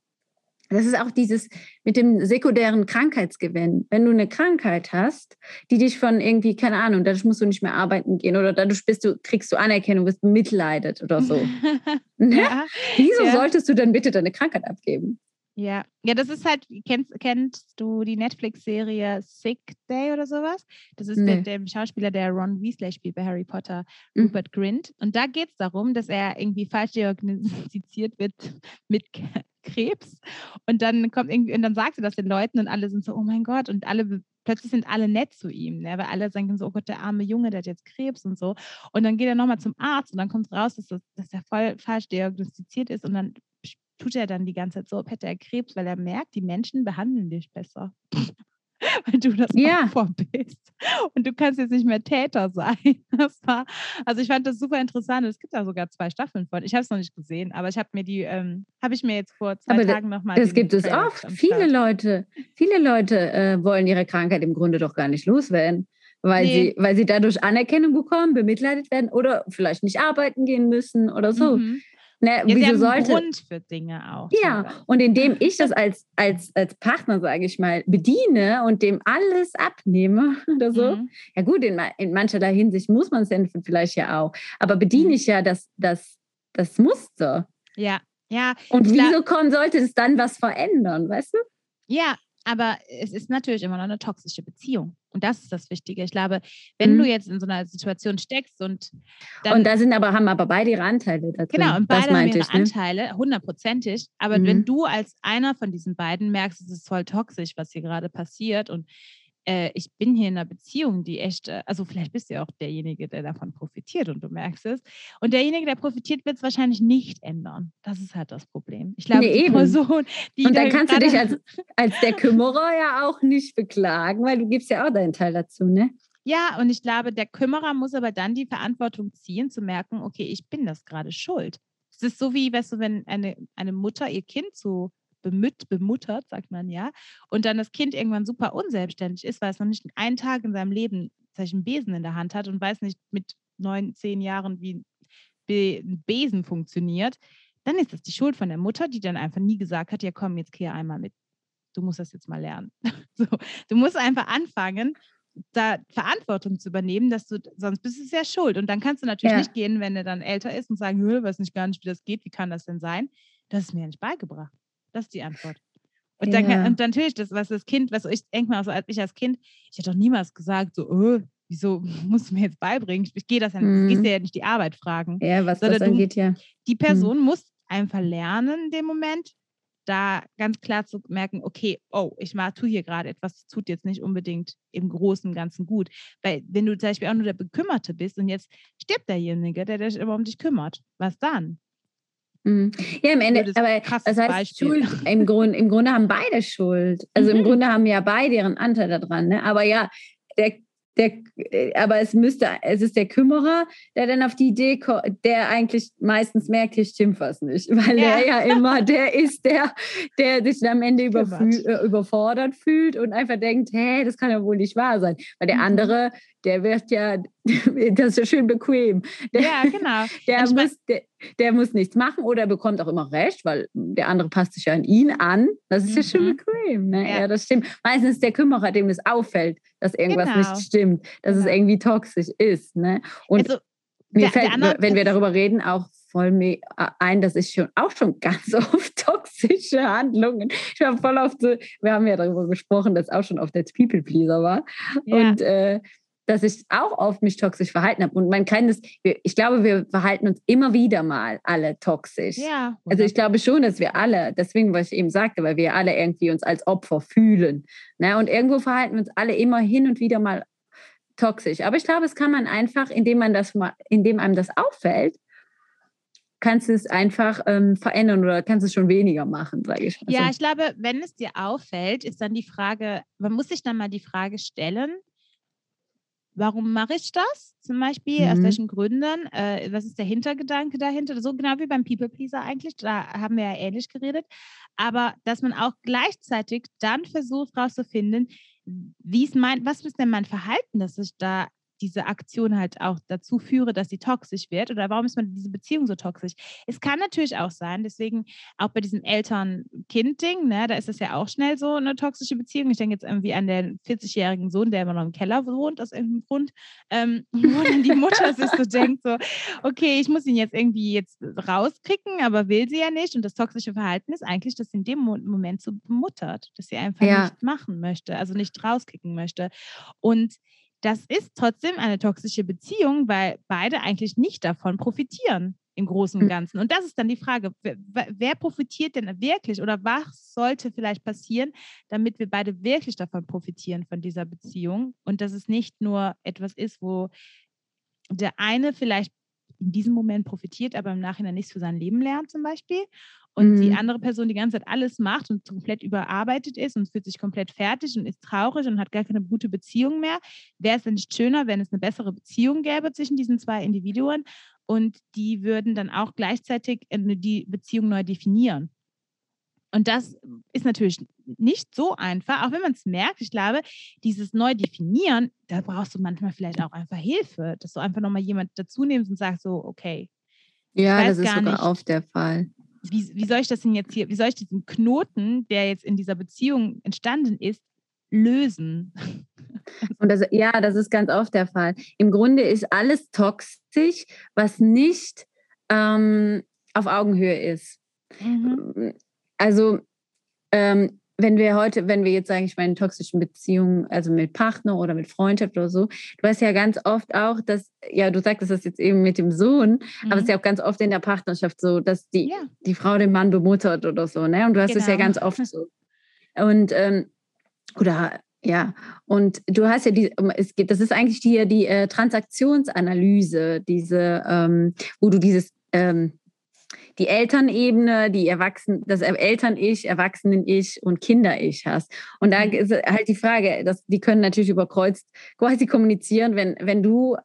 das ist auch dieses mit dem sekundären Krankheitsgewinn. Wenn du eine Krankheit hast, die dich von irgendwie, keine Ahnung, dadurch musst du nicht mehr arbeiten gehen oder dadurch bist du, kriegst du Anerkennung, wirst bemitleidet oder so. Ne? ja, Wieso ja. solltest du dann bitte deine Krankheit abgeben? Ja, ja, das ist halt, kennst, kennst du die Netflix-Serie Sick Day oder sowas? Das ist nee. mit dem Schauspieler, der Ron Weasley spielt bei Harry Potter, mhm. Rupert Grint. Und da geht es darum, dass er irgendwie falsch diagnostiziert wird mit Krebs. Und dann kommt irgendwie, und dann sagt er das den Leuten und alle sind so, oh mein Gott, und alle plötzlich sind alle nett zu ihm, ne? weil alle sagen so, oh Gott, der arme Junge, der hat jetzt Krebs und so. Und dann geht er nochmal zum Arzt und dann kommt raus, dass, das, dass er voll falsch diagnostiziert ist und dann tut er dann die ganze Zeit so, ob hätte er Krebs, weil er merkt, die Menschen behandeln dich besser. weil du das ja. Opfer bist. Und du kannst jetzt nicht mehr Täter sein. Das war, also ich fand das super interessant. Es gibt da sogar zwei Staffeln von. Ich habe es noch nicht gesehen, aber ich habe mir die, ähm, habe ich mir jetzt vor zwei aber Tagen nochmal. Das gibt es oft. Viele Leute, viele Leute äh, wollen ihre Krankheit im Grunde doch gar nicht loswerden. Weil, nee. sie, weil sie dadurch Anerkennung bekommen, bemitleidet werden oder vielleicht nicht arbeiten gehen müssen oder so. Mhm. Ne, ja, wieso sollte Grund für Dinge auch. Ja, teilweise. und indem ich das als, als, als Partner, sage ich mal, bediene und dem alles abnehme oder so, mhm. ja gut, in, in mancherlei Hinsicht muss man es vielleicht ja auch, aber bediene mhm. ich ja das, das, das Muster. Ja, ja. Und wieso kommen, sollte es dann was verändern, weißt du? Ja, aber es ist natürlich immer noch eine toxische Beziehung. Und das ist das Wichtige. Ich glaube, wenn mhm. du jetzt in so einer Situation steckst und Und da sind aber, haben aber beide ihre Anteile dazu. Genau, und beide haben ihre ich, ne? Anteile, hundertprozentig. Aber mhm. wenn du als einer von diesen beiden merkst, es ist voll toxisch, was hier gerade passiert und äh, ich bin hier in einer Beziehung, die echt, äh, also vielleicht bist du ja auch derjenige, der davon profitiert und du merkst es. Und derjenige, der profitiert, wird es wahrscheinlich nicht ändern. Das ist halt das Problem. Ich glaube, nee, die eben. Person, die. Und dann kannst du dich als, als der Kümmerer ja auch nicht beklagen, weil du gibst ja auch deinen Teil dazu, ne? Ja, und ich glaube, der Kümmerer muss aber dann die Verantwortung ziehen, zu merken, okay, ich bin das gerade schuld. Es ist so wie, weißt du, wenn eine, eine Mutter ihr Kind so bemüt, bemuttert, sagt man ja, und dann das Kind irgendwann super unselbstständig ist, weil es noch nicht einen Tag in seinem Leben einen Besen in der Hand hat und weiß nicht mit neun, zehn Jahren, wie ein Besen funktioniert, dann ist das die Schuld von der Mutter, die dann einfach nie gesagt hat, ja komm, jetzt kehr einmal mit. Du musst das jetzt mal lernen. so, du musst einfach anfangen, da Verantwortung zu übernehmen, dass du, sonst bist du sehr schuld. Und dann kannst du natürlich ja. nicht gehen, wenn er dann älter ist und sagen, weiß nicht gar nicht, wie das geht, wie kann das denn sein? Das ist mir nicht beigebracht. Das ist die Antwort. Und, dann, ja. und natürlich, das, was das Kind, was ich denke mal, so als ich als Kind, ich hätte doch niemals gesagt, so, oh, wieso musst du mir jetzt beibringen? Ich, ich gehe das ja, mhm. gehst ja nicht die Arbeit fragen. Ja, was das angeht, ja. Die mhm. Person mhm. muss einfach lernen in dem Moment, da ganz klar zu merken, okay, oh, ich mal, tue hier gerade etwas, das tut jetzt nicht unbedingt im Großen und Ganzen gut. Weil wenn du zum Beispiel auch nur der Bekümmerte bist und jetzt stirbt derjenige, der sich immer um dich kümmert, was dann? Mhm. Ja, im Ende, aber das heißt, Schuld, im, Grund, im Grunde haben beide Schuld. Also mhm. im Grunde haben ja beide ihren Anteil daran. Ne? Aber ja, der der, aber es müsste, es ist der Kümmerer, der dann auf die Idee kommt, der eigentlich meistens merkt, hier stimmt was nicht, weil ja. er ja immer der ist, der, der sich am Ende äh, überfordert fühlt und einfach denkt, hä, das kann ja wohl nicht wahr sein. Weil der mhm. Der wird ja, das ist ja schön bequem. Der, ja, genau. Der muss, der, der, muss nichts machen oder bekommt auch immer recht, weil der andere passt sich ja an ihn an. Das ist mhm. ja schön mhm. bequem. Ne? Ja. ja. das stimmt. Meistens ist der Kümmerer, dem es auffällt, dass irgendwas genau. nicht stimmt, dass genau. es irgendwie toxisch ist. Ne? Und also, mir fällt, wenn wir darüber reden, auch voll mir ein, dass ich schon auch schon ganz oft toxische Handlungen. Ich war voll oft wir haben ja darüber gesprochen, dass auch schon oft als People Pleaser war. Ja. Und äh, dass ich auch oft mich toxisch verhalten habe. Und man kann das, ich glaube, wir verhalten uns immer wieder mal alle toxisch. Ja. Also ich glaube schon, dass wir alle, deswegen, was ich eben sagte, weil wir alle irgendwie uns als Opfer fühlen. Ne? Und irgendwo verhalten wir uns alle immer hin und wieder mal toxisch. Aber ich glaube, es kann man einfach, indem man das mal, indem einem das auffällt, kannst du es einfach ähm, verändern oder kannst du es schon weniger machen, sage ich mal. Ja, ich glaube, wenn es dir auffällt, ist dann die Frage, man muss sich dann mal die Frage stellen, warum mache ich das? Zum Beispiel, mhm. aus welchen Gründen? Äh, was ist der Hintergedanke dahinter? So genau wie beim People Pleaser eigentlich, da haben wir ja ähnlich geredet. Aber dass man auch gleichzeitig dann versucht herauszufinden, wie ist mein, was ist denn mein Verhalten, dass ich da diese Aktion halt auch dazu führe, dass sie toxisch wird oder warum ist man diese Beziehung so toxisch? Es kann natürlich auch sein, deswegen auch bei diesem Eltern-Kind-Ding, ne, da ist es ja auch schnell so eine toxische Beziehung. Ich denke jetzt irgendwie an den 40-jährigen Sohn, der immer noch im Keller wohnt, aus irgendeinem Grund, ähm, wo dann die Mutter sich so denkt, so, okay, ich muss ihn jetzt irgendwie jetzt rauskriegen, aber will sie ja nicht. Und das toxische Verhalten ist eigentlich, dass sie in dem Moment so bemuttert, dass sie einfach ja. nicht machen möchte, also nicht rauskicken möchte. Und das ist trotzdem eine toxische Beziehung, weil beide eigentlich nicht davon profitieren im Großen und hm. Ganzen. Und das ist dann die Frage, wer, wer, profitiert denn wirklich oder was sollte vielleicht passieren, damit wir beide wirklich davon profitieren von dieser Beziehung und dass es nicht nur etwas ist, wo der eine vielleicht in diesem Moment profitiert, aber im Nachhinein nichts für sein Leben lernt zum Beispiel und mhm. die andere Person die ganze Zeit alles macht und komplett überarbeitet ist und fühlt sich komplett fertig und ist traurig und hat gar keine gute Beziehung mehr, wäre es denn nicht schöner, wenn es eine bessere Beziehung gäbe zwischen diesen zwei Individuen und die würden dann auch gleichzeitig äh, die Beziehung neu definieren. Und das ist natürlich nicht so einfach, auch wenn man es merkt. Ich glaube, dieses Neu-Definieren, da brauchst du manchmal vielleicht auch einfach Hilfe, dass du einfach nochmal jemand dazu nimmst und sagst so, okay. Ja, das ist sogar oft der Fall wie, wie soll ich das denn jetzt hier, wie soll ich diesen Knoten, der jetzt in dieser Beziehung entstanden ist, lösen? Und das, ja, das ist ganz oft der Fall. Im Grunde ist alles toxisch, was nicht ähm, auf Augenhöhe ist. Mhm. Also ähm, wenn wir heute, wenn wir jetzt sagen, ich meine, in toxischen Beziehungen, also mit Partner oder mit Freundschaft oder so, du weißt ja ganz oft auch, dass, ja, du sagtest das jetzt eben mit dem Sohn, mhm. aber es ist ja auch ganz oft in der Partnerschaft so, dass die, ja. die Frau den Mann bemuttert oder so, ne? Und du hast genau. es ja genau. ganz oft so. Und, ähm, oder, ja, und du hast ja die, es gibt, das ist eigentlich die, die äh, Transaktionsanalyse, diese, ähm, wo du dieses, ähm, die Elternebene, die Erwachsenen, das Eltern-Ich, Erwachsenen-Ich und Kinder-Ich hast. Und da mhm. ist halt die Frage, dass die können natürlich überkreuzt quasi kommunizieren, wenn, wenn du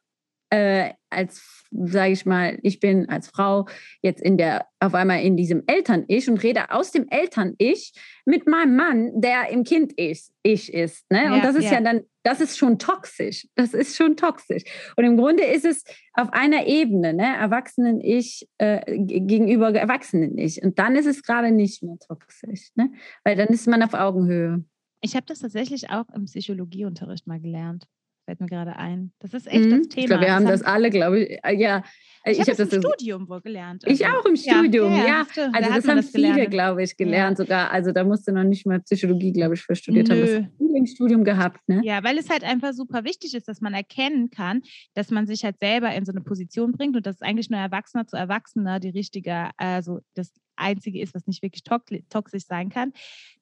äh, als sage ich mal, ich bin als Frau jetzt in der, auf einmal in diesem Eltern-Ich und rede aus dem Eltern-Ich mit meinem Mann, der im Kind-Ich ich ist. Ne? Ja, und das ist ja. ja dann, das ist schon toxisch. Das ist schon toxisch. Und im Grunde ist es auf einer Ebene, ne? Erwachsenen-Ich äh, gegenüber Erwachsenen-Ich. Und dann ist es gerade nicht mehr toxisch, ne? weil dann ist man auf Augenhöhe. Ich habe das tatsächlich auch im Psychologieunterricht mal gelernt fällt mir gerade ein. Das ist echt mhm. das Thema. Ich glaube, wir haben das, alle, glaube ich. Äh, ja, ich, ich habe das im Studium wohl gelernt. Also. Ich auch im Studium, ja. ja. ja. Also das haben das viele, glaube ich, gelernt ja. sogar. Also da musst du noch nicht mal Psychologie, glaube ich, für studiert Nö. haben. Das im Studium gehabt, ne? Ja, weil es halt einfach super wichtig ist, dass man erkennen kann, dass man sich halt selber in so eine Position bringt und dass eigentlich nur Erwachsener zu Erwachsener die richtige, also das Einzige ist, was nicht wirklich toxisch sein kann. Mhm.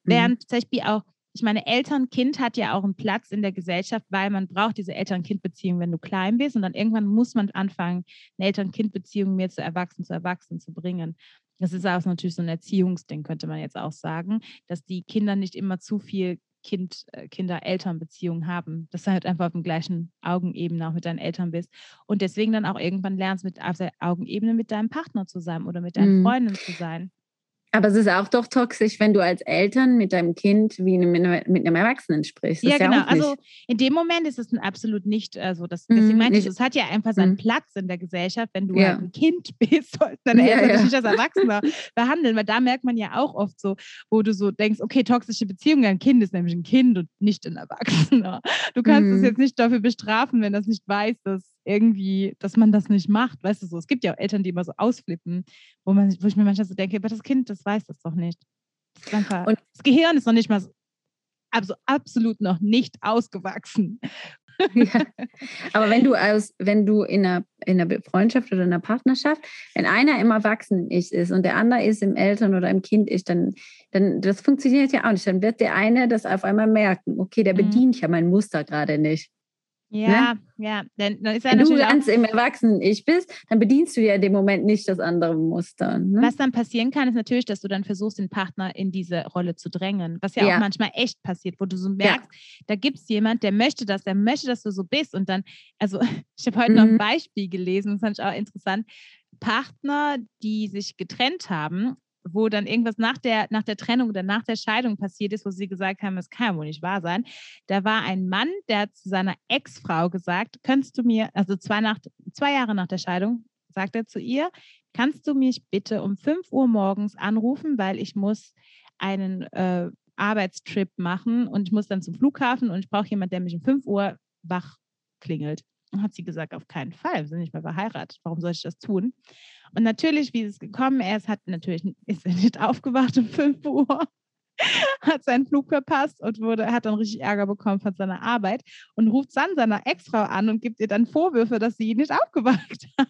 Während zum Beispiel auch ich meine, Eltern-Kind hat ja auch einen Platz in der Gesellschaft, weil man braucht diese Eltern-Kind-Beziehung, wenn du klein bist. Und dann irgendwann muss man anfangen, eine Eltern-Kind-Beziehung mehr zu Erwachsenen zu Erwachsenen zu bringen. Das ist auch natürlich so ein Erziehungsding, könnte man jetzt auch sagen, dass die Kinder nicht immer zu viel kind, äh, Kinder-Eltern-Beziehung haben, dass du halt einfach auf dem gleichen Augenebene auch mit deinen Eltern bist und deswegen dann auch irgendwann lernst, mit auf der Augenebene mit deinem Partner zu sein oder mit deinen mhm. Freunden zu sein. Aber es ist auch doch toxisch, wenn du als Eltern mit deinem Kind wie mit einem Erwachsenen sprichst. Das ja, genau. Ja also in dem Moment ist es ein absolut nicht, also das, deswegen mhm, meinte ich, es hat ja einfach seinen mhm. Platz in der Gesellschaft. Wenn du ja. halt ein Kind bist, sollten deine Eltern ja, nicht als Erwachsener behandeln, weil da merkt man ja auch oft so, wo du so denkst, okay, toxische Beziehung, ein Kind ist nämlich ein Kind und nicht ein Erwachsener. Du kannst es mhm. jetzt nicht dafür bestrafen, wenn das nicht weiß, dass irgendwie, dass man das nicht macht. Weißt du so, es gibt ja auch Eltern, die immer so ausflippen, wo, man, wo ich mir manchmal so denke, aber das Kind, das weiß das doch nicht. Das, und das Gehirn ist noch nicht mal so, also absolut noch nicht ausgewachsen. ja. Aber wenn du aus, wenn du in einer, in einer Freundschaft oder in einer Partnerschaft, wenn einer im Erwachsenen-Ich ist und der andere ist im Eltern- oder im Kind-Ich, dann, dann das funktioniert ja auch nicht. Dann wird der eine das auf einmal merken, okay, der mhm. bedient ja mein Muster gerade nicht. Ja, ne? ja. Dann, dann ist Wenn du ganz im Erwachsenen-Ich bist, dann bedienst du ja in dem Moment nicht das andere Muster. Ne? Was dann passieren kann, ist natürlich, dass du dann versuchst, den Partner in diese Rolle zu drängen, was ja, ja. auch manchmal echt passiert, wo du so merkst, ja. da gibt es jemand, der möchte das, der möchte, dass du so bist. Und dann, also ich habe heute mhm. noch ein mhm. Beispiel gelesen, das fand ich auch interessant. Partner, die sich getrennt haben, wo dann irgendwas nach der, nach der Trennung oder nach der Scheidung passiert ist, wo sie gesagt haben, es kann ja wohl nicht wahr sein. Da war ein Mann, der hat zu seiner Ex-Frau gesagt, könntest du mir, also zwei, nach, zwei Jahre nach der Scheidung, sagt er zu ihr, kannst du mich bitte um 5 Uhr morgens anrufen, weil ich muss einen äh, Arbeitstrip machen und ich muss dann zum Flughafen und ich brauche jemanden, der mich um 5 Uhr wach klingelt. Und hat sie gesagt, auf keinen Fall, wir sind nicht mehr verheiratet, warum soll ich das tun? Und natürlich, wie es gekommen? Ist, hat natürlich, ist er nicht aufgewacht um 5 Uhr, hat seinen Flug verpasst und wurde, hat dann richtig Ärger bekommen von seiner Arbeit und ruft dann seiner Ex-Frau an und gibt ihr dann Vorwürfe, dass sie ihn nicht aufgewacht hat.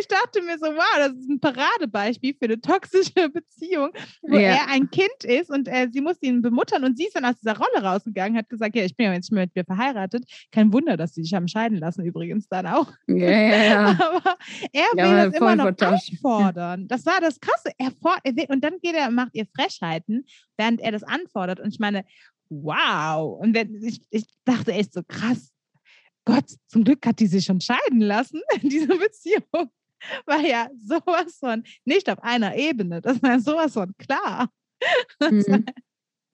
Ich dachte mir so, wow, das ist ein Paradebeispiel für eine toxische Beziehung, wo ja. er ein Kind ist und äh, sie muss ihn bemuttern und sie ist dann aus dieser Rolle rausgegangen, hat gesagt, ja, ich bin ja jetzt nicht mehr mit mir verheiratet. Kein Wunder, dass sie sich haben scheiden lassen übrigens dann auch. Ja, ja, ja. Aber er will ja, das immer noch anfordern. Das war das Krasse. Er, er will, und dann geht er und macht ihr Frechheiten, während er das anfordert. Und ich meine, wow. Und wenn, ich, ich dachte echt so krass, Gott, zum Glück hat die sich schon scheiden lassen in dieser Beziehung. War ja sowas von nicht auf einer Ebene. Das war sowas von klar. Mhm.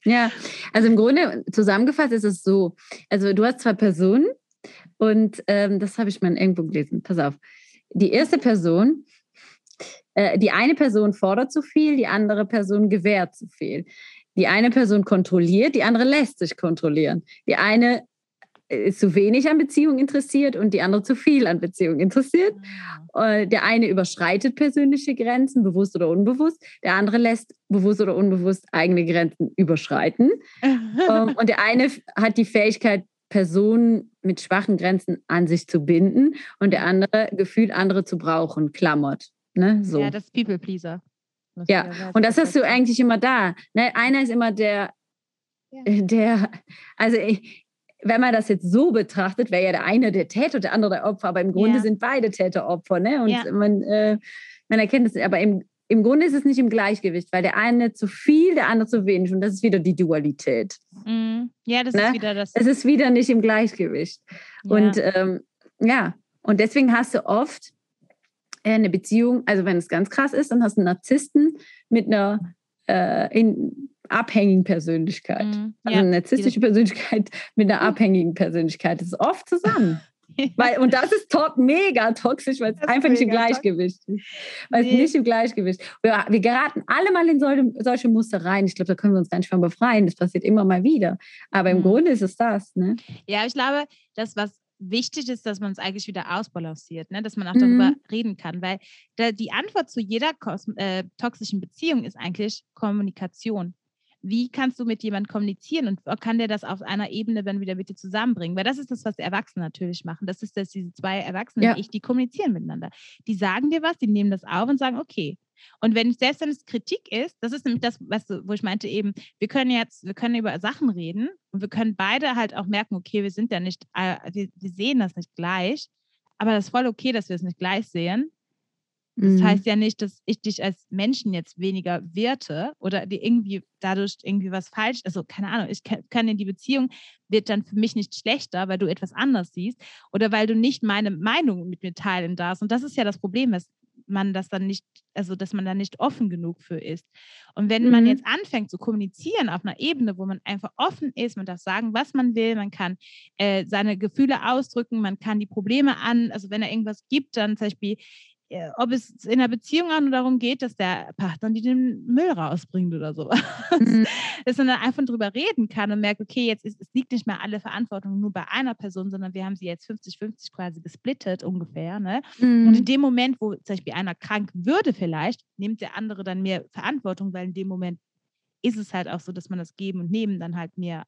Ja, also im Grunde zusammengefasst ist es so: Also, du hast zwei Personen und ähm, das habe ich mal irgendwo gelesen. Pass auf. Die erste Person, äh, die eine Person fordert zu viel, die andere Person gewährt zu viel. Die eine Person kontrolliert, die andere lässt sich kontrollieren. Die eine ist zu wenig an Beziehung interessiert und die andere zu viel an Beziehung interessiert. Ah. Äh, der eine überschreitet persönliche Grenzen, bewusst oder unbewusst. Der andere lässt bewusst oder unbewusst eigene Grenzen überschreiten. Ähm, und der eine hat die Fähigkeit, Personen mit schwachen Grenzen an sich zu binden und der andere gefühlt andere zu brauchen, klammert. Ne? So. Ja, das People Pleaser. Ja, und das hast du eigentlich immer da. Ne? Einer ist immer der, der, also ich, wenn man das jetzt so betrachtet, wäre ja der eine der Täter, der andere der Opfer, aber im Grunde ja. sind beide Täter Opfer. Ne? Und ja. man, äh, man erkennt es, aber im, im Grunde ist es nicht im Gleichgewicht, weil der eine zu viel, der andere zu wenig. Und das ist wieder die Dualität. Mhm. Ja, das ne? ist wieder das. Es ist wieder nicht im Gleichgewicht. Ja. Und ähm, ja, und deswegen hast du oft äh, eine Beziehung, also wenn es ganz krass ist, dann hast du einen Narzissten mit einer äh, in, abhängigen Persönlichkeit. Mhm. Also eine narzisstische Persönlichkeit mit einer abhängigen Persönlichkeit. Das ist oft zusammen. weil, und das ist to mega toxisch, weil es einfach nicht im Gleichgewicht ist. Weil nee. es nicht im Gleichgewicht wir, wir geraten alle mal in solche, solche Muster rein. Ich glaube, da können wir uns gar nicht von befreien. Das passiert immer mal wieder. Aber im mhm. Grunde ist es das. Ne? Ja, ich glaube, das, was wichtig ist, dass man es eigentlich wieder ausbalanciert, ne? dass man auch darüber mhm. reden kann, weil da, die Antwort zu jeder äh, toxischen Beziehung ist eigentlich Kommunikation wie kannst du mit jemandem kommunizieren und kann der das auf einer Ebene dann wieder mit dir zusammenbringen? Weil das ist das, was Erwachsene natürlich machen. Das ist das, diese zwei Erwachsenen, ja. ich, die kommunizieren miteinander. Die sagen dir was, die nehmen das auf und sagen, okay. Und wenn selbst wenn es Kritik ist, das ist nämlich das, was, wo ich meinte eben, wir können jetzt, wir können über Sachen reden und wir können beide halt auch merken, okay, wir sind ja nicht, äh, wir, wir sehen das nicht gleich, aber das ist voll okay, dass wir es nicht gleich sehen. Das mhm. heißt ja nicht, dass ich dich als Menschen jetzt weniger werte oder dir irgendwie dadurch irgendwie was falsch, also keine Ahnung, ich kann in die Beziehung wird dann für mich nicht schlechter, weil du etwas anders siehst oder weil du nicht meine Meinung mit mir teilen darfst. Und das ist ja das Problem, dass man das dann nicht, also dass man da nicht offen genug für ist. Und wenn mhm. man jetzt anfängt zu kommunizieren auf einer Ebene, wo man einfach offen ist, man darf sagen, was man will, man kann äh, seine Gefühle ausdrücken, man kann die Probleme an, also wenn er irgendwas gibt, dann zum Beispiel ob es in einer Beziehung auch nur darum geht, dass der Partner die den Müll rausbringt oder so. Mhm. Dass man dann einfach drüber reden kann und merkt, okay, jetzt ist, es liegt nicht mehr alle Verantwortung nur bei einer Person, sondern wir haben sie jetzt 50-50 quasi gesplittet ungefähr. Ne? Mhm. Und in dem Moment, wo zum Beispiel einer krank würde vielleicht, nimmt der andere dann mehr Verantwortung, weil in dem Moment ist es halt auch so, dass man das Geben und Nehmen dann halt mehr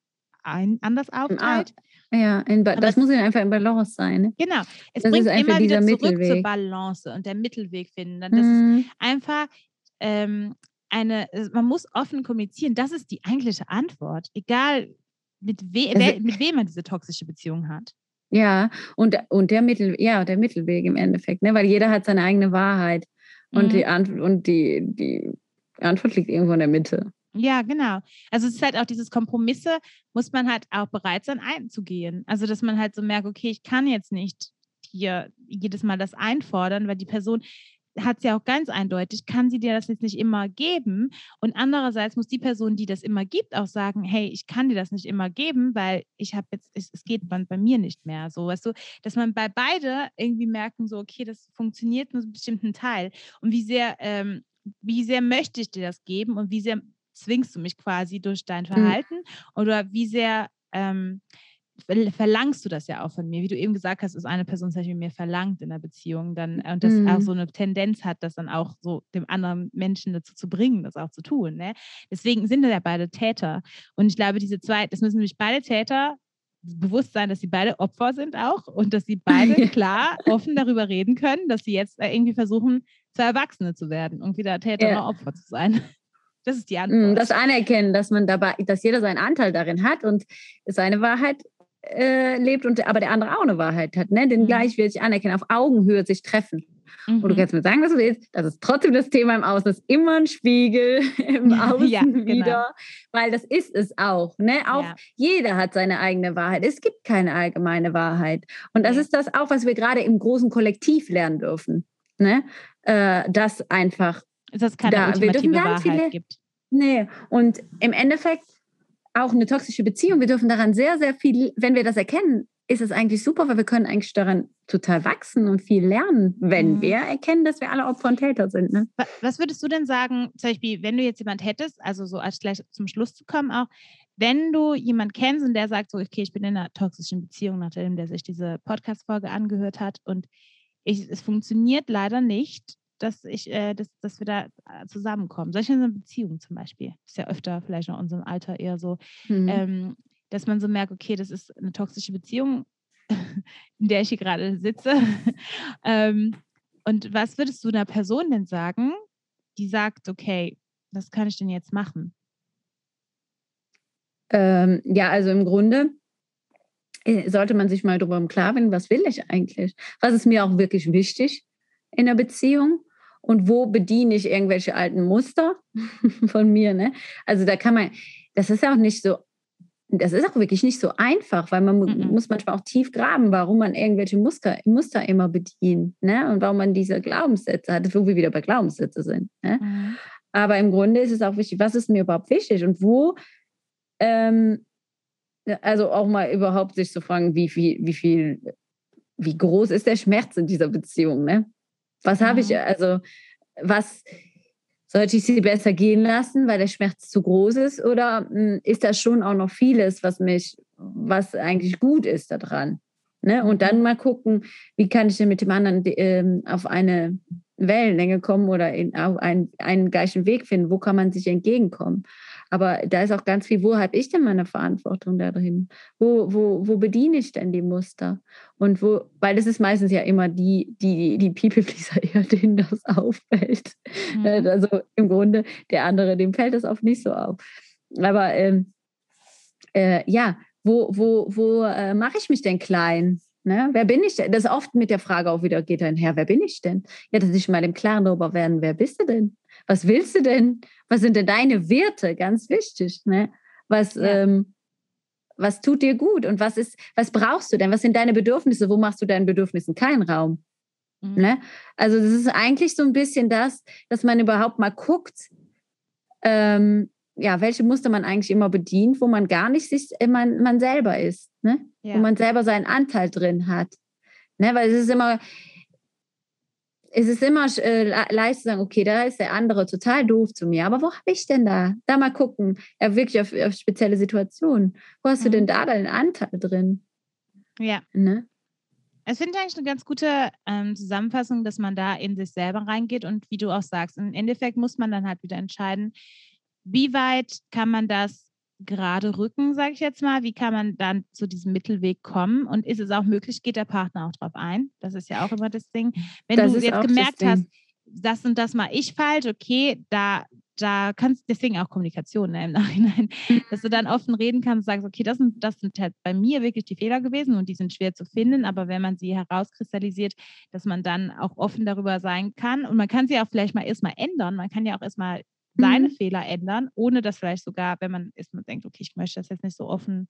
ein, anders aufteilt. Ja, in, das, das muss ja einfach im Balance sein. Ne? Genau. Es das bringt immer wieder zurück Mittelweg. zur Balance und der Mittelweg finden. Das mhm. ist einfach ähm, eine, man muss offen kommunizieren. Das ist die eigentliche Antwort. Egal, mit, we, also, mit wem man diese toxische Beziehung hat. Ja, und, und der Mittel, ja, der Mittelweg im Endeffekt, ne? weil jeder hat seine eigene Wahrheit. Und, mhm. die, Antwort, und die, die Antwort liegt irgendwo in der Mitte. Ja, genau. Also es ist halt auch dieses Kompromisse, muss man halt auch bereit sein einzugehen. Also dass man halt so merkt, okay, ich kann jetzt nicht hier jedes Mal das einfordern, weil die Person hat es ja auch ganz eindeutig, kann sie dir das jetzt nicht immer geben. Und andererseits muss die Person, die das immer gibt, auch sagen, hey, ich kann dir das nicht immer geben, weil ich habe jetzt, es, es geht bei, mir nicht mehr. So, weißt du, dass man bei beide irgendwie merken, so, okay, das funktioniert nur einen bestimmten Teil. Und wie sehr, ähm, wie sehr möchte ich dir das geben und wie sehr zwingst du mich quasi durch dein mhm. Verhalten mhm. oder wie sehr ähm, verlangst du das ja auch von mir, wie du eben gesagt hast, ist eine Person zum Beispiel mir verlangt in der Beziehung dann und das mhm. auch so eine Tendenz hat, das dann auch so dem anderen Menschen dazu zu bringen, das auch zu tun. Ne? Deswegen sind ja beide Täter und ich glaube, diese zwei, das müssen nämlich beide Täter bewusst sein, dass sie beide Opfer sind auch und dass sie beide klar offen darüber reden können, dass sie jetzt äh, irgendwie versuchen, zu Erwachsene zu werden und wieder Täter ja. oder Opfer zu sein. Das ist die mm, Antwort. Das Anerkennen, dass man dabei, dass jeder seinen Anteil darin hat und seine Wahrheit äh, lebt und aber der andere auch eine Wahrheit hat. Ne? Den mhm. gleich will ich anerkennen, auf Augenhöhe sich treffen. Mhm. Und du kannst mir sagen, was du willst, das ist trotzdem das Thema im Außen, das ist immer ein Spiegel im Außen ja, genau. wieder, weil das ist es auch. Ne? Auch ja. jeder hat seine eigene Wahrheit. Es gibt keine allgemeine Wahrheit. Und das ja. ist das auch, was wir gerade im großen Kollektiv lernen dürfen. Ne? Äh, das einfach dass es keine da, ultimative Wahrheit viele, gibt. Nee, und im Endeffekt auch eine toxische Beziehung, wir dürfen daran sehr, sehr viel, wenn wir das erkennen, ist es eigentlich super, weil wir können eigentlich daran total wachsen und viel lernen, wenn mhm. wir erkennen, dass wir alle Opfer und Täter sind. Ne? Was würdest du denn sagen, zum Beispiel, wenn du jetzt jemand hättest, also so als gleich zum Schluss zu kommen auch, wenn du jemanden kennst und der sagt so, okay, ich bin in einer toxischen Beziehung, nachdem der sich diese Podcast-Folge angehört hat und ich, es funktioniert leider nicht, dass ich, äh, dass, dass wir da äh, zusammenkommen. Solche Beziehungen zum Beispiel. Das ist ja öfter vielleicht in unserem Alter eher so, mhm. ähm, dass man so merkt, okay, das ist eine toxische Beziehung, in der ich hier gerade sitze. ähm, und was würdest du einer Person denn sagen, die sagt, okay, was kann ich denn jetzt machen? Ähm, ja, also im Grunde äh, sollte man sich mal darüber im Klaren was will ich eigentlich? Was ist mir auch wirklich wichtig in der Beziehung? Und wo bediene ich irgendwelche alten Muster von mir. Ne? Also da kann man, das ist auch nicht so, das ist auch wirklich nicht so einfach, weil man mhm. muss manchmal auch tief graben, warum man irgendwelche Muster, Muster immer bedient ne? und warum man diese Glaubenssätze hat, wo wir wieder bei Glaubenssätze sind. Ne? Mhm. Aber im Grunde ist es auch wichtig, was ist mir überhaupt wichtig und wo, ähm, also auch mal überhaupt sich zu fragen, wie viel, wie viel, wie groß ist der Schmerz in dieser Beziehung, ne? Was habe ich, also was sollte ich sie besser gehen lassen, weil der Schmerz zu groß ist? Oder hm, ist das schon auch noch vieles, was mich, was eigentlich gut ist daran? Ne? Und dann mhm. mal gucken, wie kann ich denn mit dem anderen ähm, auf eine Wellenlänge kommen oder in, auf einen, einen gleichen Weg finden? Wo kann man sich entgegenkommen? Aber da ist auch ganz viel, wo habe ich denn meine Verantwortung da drin? Wo, wo, wo bediene ich denn die Muster? Und wo, weil das ist meistens ja immer die, die, die People-Pleaser eher, denen das auffällt. Mhm. Also im Grunde, der andere, dem fällt das oft nicht so auf. Aber ähm, äh, ja, wo, wo, wo äh, mache ich mich denn klein? Ne? Wer bin ich denn? Das ist oft mit der Frage auch wieder geht einher, wer bin ich denn? Ja, dass ich mal im Klaren darüber werden, wer bist du denn? Was willst du denn? Was sind denn deine Werte? Ganz wichtig. Ne? Was, ja. ähm, was tut dir gut und was ist, was brauchst du denn? Was sind deine Bedürfnisse? Wo machst du deinen Bedürfnissen keinen Raum? Mhm. Ne? Also das ist eigentlich so ein bisschen das, dass man überhaupt mal guckt, ähm, ja, welche Muster man eigentlich immer bedient, wo man gar nicht sich, äh, man, man selber ist, ne? Ja. wo man selber seinen Anteil drin hat. Ne? Weil es ist immer, es ist immer äh, leicht zu sagen, okay, da ist der andere total doof zu mir, aber wo habe ich denn da? Da mal gucken, ja, wirklich auf, auf spezielle Situationen. Wo hast mhm. du denn da deinen Anteil drin? Ja. Ne? Es finde eigentlich eine ganz gute ähm, Zusammenfassung, dass man da in sich selber reingeht und wie du auch sagst, im Endeffekt muss man dann halt wieder entscheiden, wie weit kann man das gerade rücken, sage ich jetzt mal? Wie kann man dann zu diesem Mittelweg kommen? Und ist es auch möglich, geht der Partner auch drauf ein? Das ist ja auch immer das Ding. Wenn das du jetzt gemerkt hast, das und das mal ich falsch, okay, da, da kannst deswegen auch Kommunikation ne, im Nachhinein, dass du dann offen reden kannst und sagst, okay, das sind, das sind halt bei mir wirklich die Fehler gewesen und die sind schwer zu finden, aber wenn man sie herauskristallisiert, dass man dann auch offen darüber sein kann und man kann sie auch vielleicht mal erstmal ändern, man kann ja auch erstmal seine mhm. Fehler ändern, ohne dass vielleicht sogar, wenn man erstmal denkt, okay, ich möchte das jetzt nicht so offen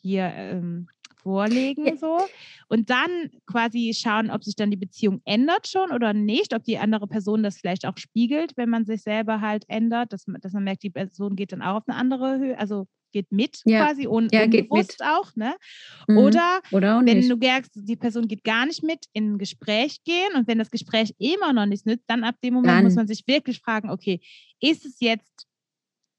hier ähm, vorlegen ja. so und dann quasi schauen, ob sich dann die Beziehung ändert schon oder nicht, ob die andere Person das vielleicht auch spiegelt, wenn man sich selber halt ändert, dass man, dass man merkt, die Person geht dann auch auf eine andere Höhe, also geht mit ja. quasi und ja, unbewusst auch, ne? Mhm. Oder, Oder wenn nicht. du merkst, die Person geht gar nicht mit, in ein Gespräch gehen und wenn das Gespräch immer noch nicht nützt, dann ab dem Moment dann. muss man sich wirklich fragen, okay, ist es jetzt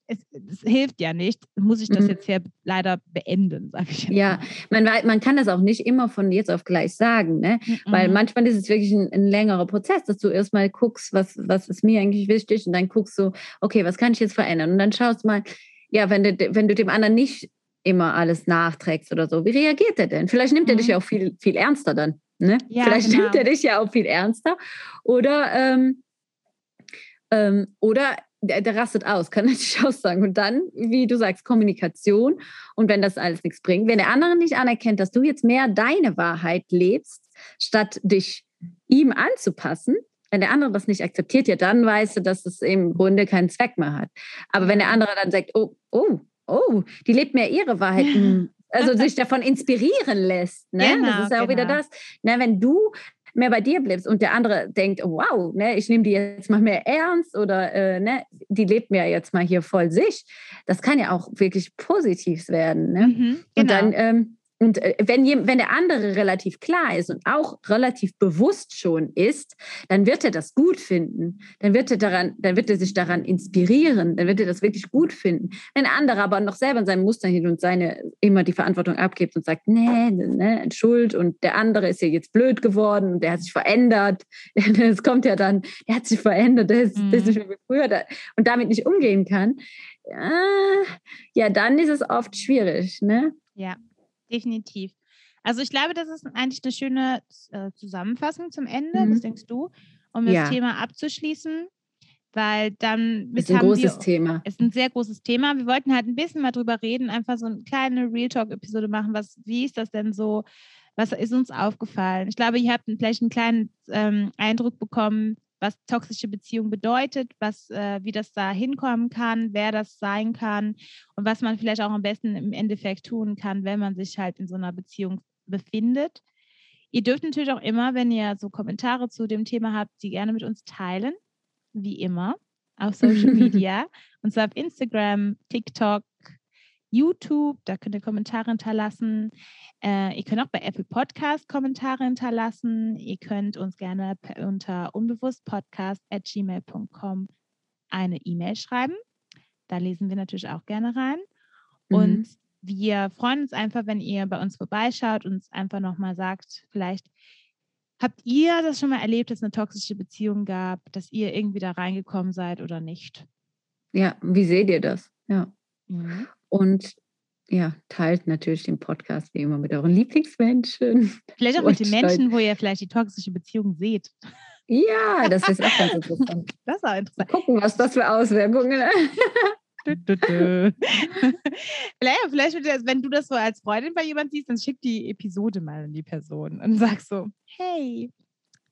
es, es, hilft ja nicht, muss ich das mhm. jetzt hier leider beenden, sage ich. Ja, man, man kann das auch nicht immer von jetzt auf gleich sagen, ne? Mhm. weil manchmal ist es wirklich ein, ein, längerer Prozess, dass du erstmal guckst, was, was ist mir eigentlich wichtig und dann guckst du, okay, was kann ich jetzt verändern und dann schaust mal, ja, wenn du, wenn du dem anderen nicht immer alles nachträgst oder so, wie reagiert er denn? Vielleicht nimmt mhm. er dich mhm. ja auch viel, viel ernster dann. Ne? Ja, Vielleicht genau. nimmt er dich ja auch viel ernster. Oder, ähm, ähm, oder der, der, rastet aus, kann natürlich auch sagen. Und dann, wie du sagst, Kommunikation. Und wenn das alles nichts bringt, wenn der andere nicht anerkennt, dass du jetzt mehr deine Wahrheit lebst, statt dich ihm anzupassen, wenn der andere das nicht akzeptiert, ja, dann weißt du, dass es im Grunde keinen Zweck mehr hat. Aber wenn der andere dann sagt, oh, oh, oh, die lebt mehr ihre Wahrheit, also sich davon inspirieren lässt, ne? Genau, das ist ja auch genau. wieder das. Ne, wenn du mehr bei dir bleibst und der andere denkt, wow, ne, ich nehme die jetzt mal mehr ernst oder äh, ne, die lebt mir jetzt mal hier voll sich. Das kann ja auch wirklich positiv werden. Ne? Mhm, genau. Und dann genau. ähm, und äh, wenn, wenn der andere relativ klar ist und auch relativ bewusst schon ist, dann wird er das gut finden. Dann wird er, daran, dann wird er sich daran inspirieren. Dann wird er das wirklich gut finden. Wenn der andere aber noch selber in seinem Muster hin und seine immer die Verantwortung abgibt und sagt, nee, ne, Schuld und der andere ist ja jetzt blöd geworden und der hat sich verändert. Es kommt ja dann, der hat sich verändert, der ist, mhm. der ist nicht mehr wie früher da, und damit nicht umgehen kann. Ja, dann ist es oft schwierig. Ne? Ja, definitiv. Also ich glaube, das ist eigentlich eine schöne äh, Zusammenfassung zum Ende. Mhm. Was denkst du, um das ja. Thema abzuschließen? Weil dann ist ein großes wir, Thema. Ist ein sehr großes Thema. Wir wollten halt ein bisschen mal drüber reden, einfach so eine kleine Real Talk-Episode machen. Was, wie ist das denn so? Was ist uns aufgefallen? Ich glaube, ihr habt vielleicht einen kleinen ähm, Eindruck bekommen, was toxische Beziehung bedeutet, was, äh, wie das da hinkommen kann, wer das sein kann und was man vielleicht auch am besten im Endeffekt tun kann, wenn man sich halt in so einer Beziehung befindet. Ihr dürft natürlich auch immer, wenn ihr so Kommentare zu dem Thema habt, die gerne mit uns teilen, wie immer, auf Social Media, und zwar auf Instagram, TikTok, YouTube, da könnt ihr Kommentare hinterlassen. Äh, ihr könnt auch bei Apple Podcast Kommentare hinterlassen. Ihr könnt uns gerne unter unbewusstpodcast.gmail.com eine E-Mail schreiben. Da lesen wir natürlich auch gerne rein. Mhm. Und wir freuen uns einfach, wenn ihr bei uns vorbeischaut und uns einfach nochmal sagt, vielleicht habt ihr das schon mal erlebt, dass es eine toxische Beziehung gab, dass ihr irgendwie da reingekommen seid oder nicht? Ja, wie seht ihr das? Ja. Mhm. Und ja, teilt natürlich den Podcast wie immer mit euren Lieblingsmenschen. Vielleicht auch mit den Menschen, wo ihr vielleicht die toxische Beziehung seht. Ja, das ist auch ganz interessant. Das ist auch interessant. Gucken, was das für Auswirkungen hat. vielleicht, vielleicht, wenn du das so als Freundin bei jemandem siehst, dann schick die Episode mal an die Person und sag so, hey,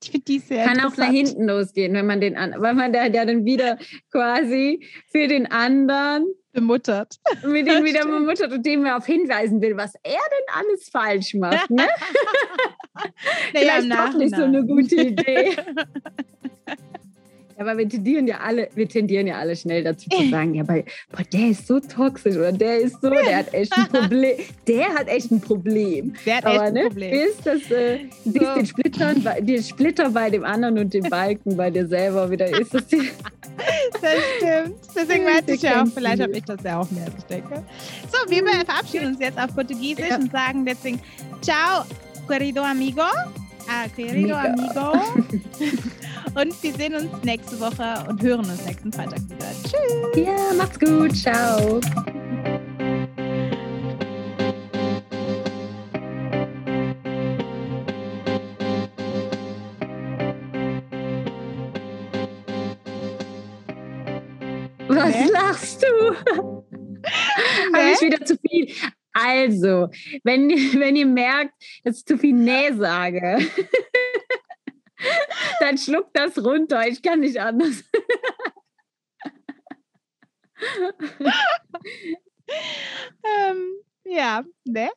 ich finde die sehr Kann auch nach hinten losgehen, wenn man den weil man da ja dann wieder quasi für den anderen bemuttert. Mit dem wieder bemuttert und dem auf hinweisen will, was er denn alles falsch macht. Ne? naja, Vielleicht doch nicht so eine gute Idee. Ja, aber wir tendieren ja alle, wir tendieren ja alle schnell dazu zu sagen, ja, weil, boah, der ist so toxisch oder der ist so, der hat echt ein Problem. Der hat echt ein Problem. Der hat aber, echt ein ne, Problem. Bis das, äh, so. siehst den Splitter, den Splitter bei dem anderen und den Balken bei dir selber wieder ist das die Das stimmt. Deswegen meinte ich ja auch, vielleicht habe ich das ja auch mehr, ich denke. So, wir verabschieden uns jetzt auf Portugiesisch ja. und sagen deswegen Ciao, querido amigo. Ah, querido amigo. Und wir sehen uns nächste Woche und hören uns nächsten Freitag wieder. Tschüss. Ja, macht's gut. Ciao. Was Hä? lachst du? Habe ich wieder zu viel. Also, wenn, wenn ihr merkt, dass ich zu viel Nee sage. dann schluckt das runter. Ich kann nicht anders. ähm, ja, ne?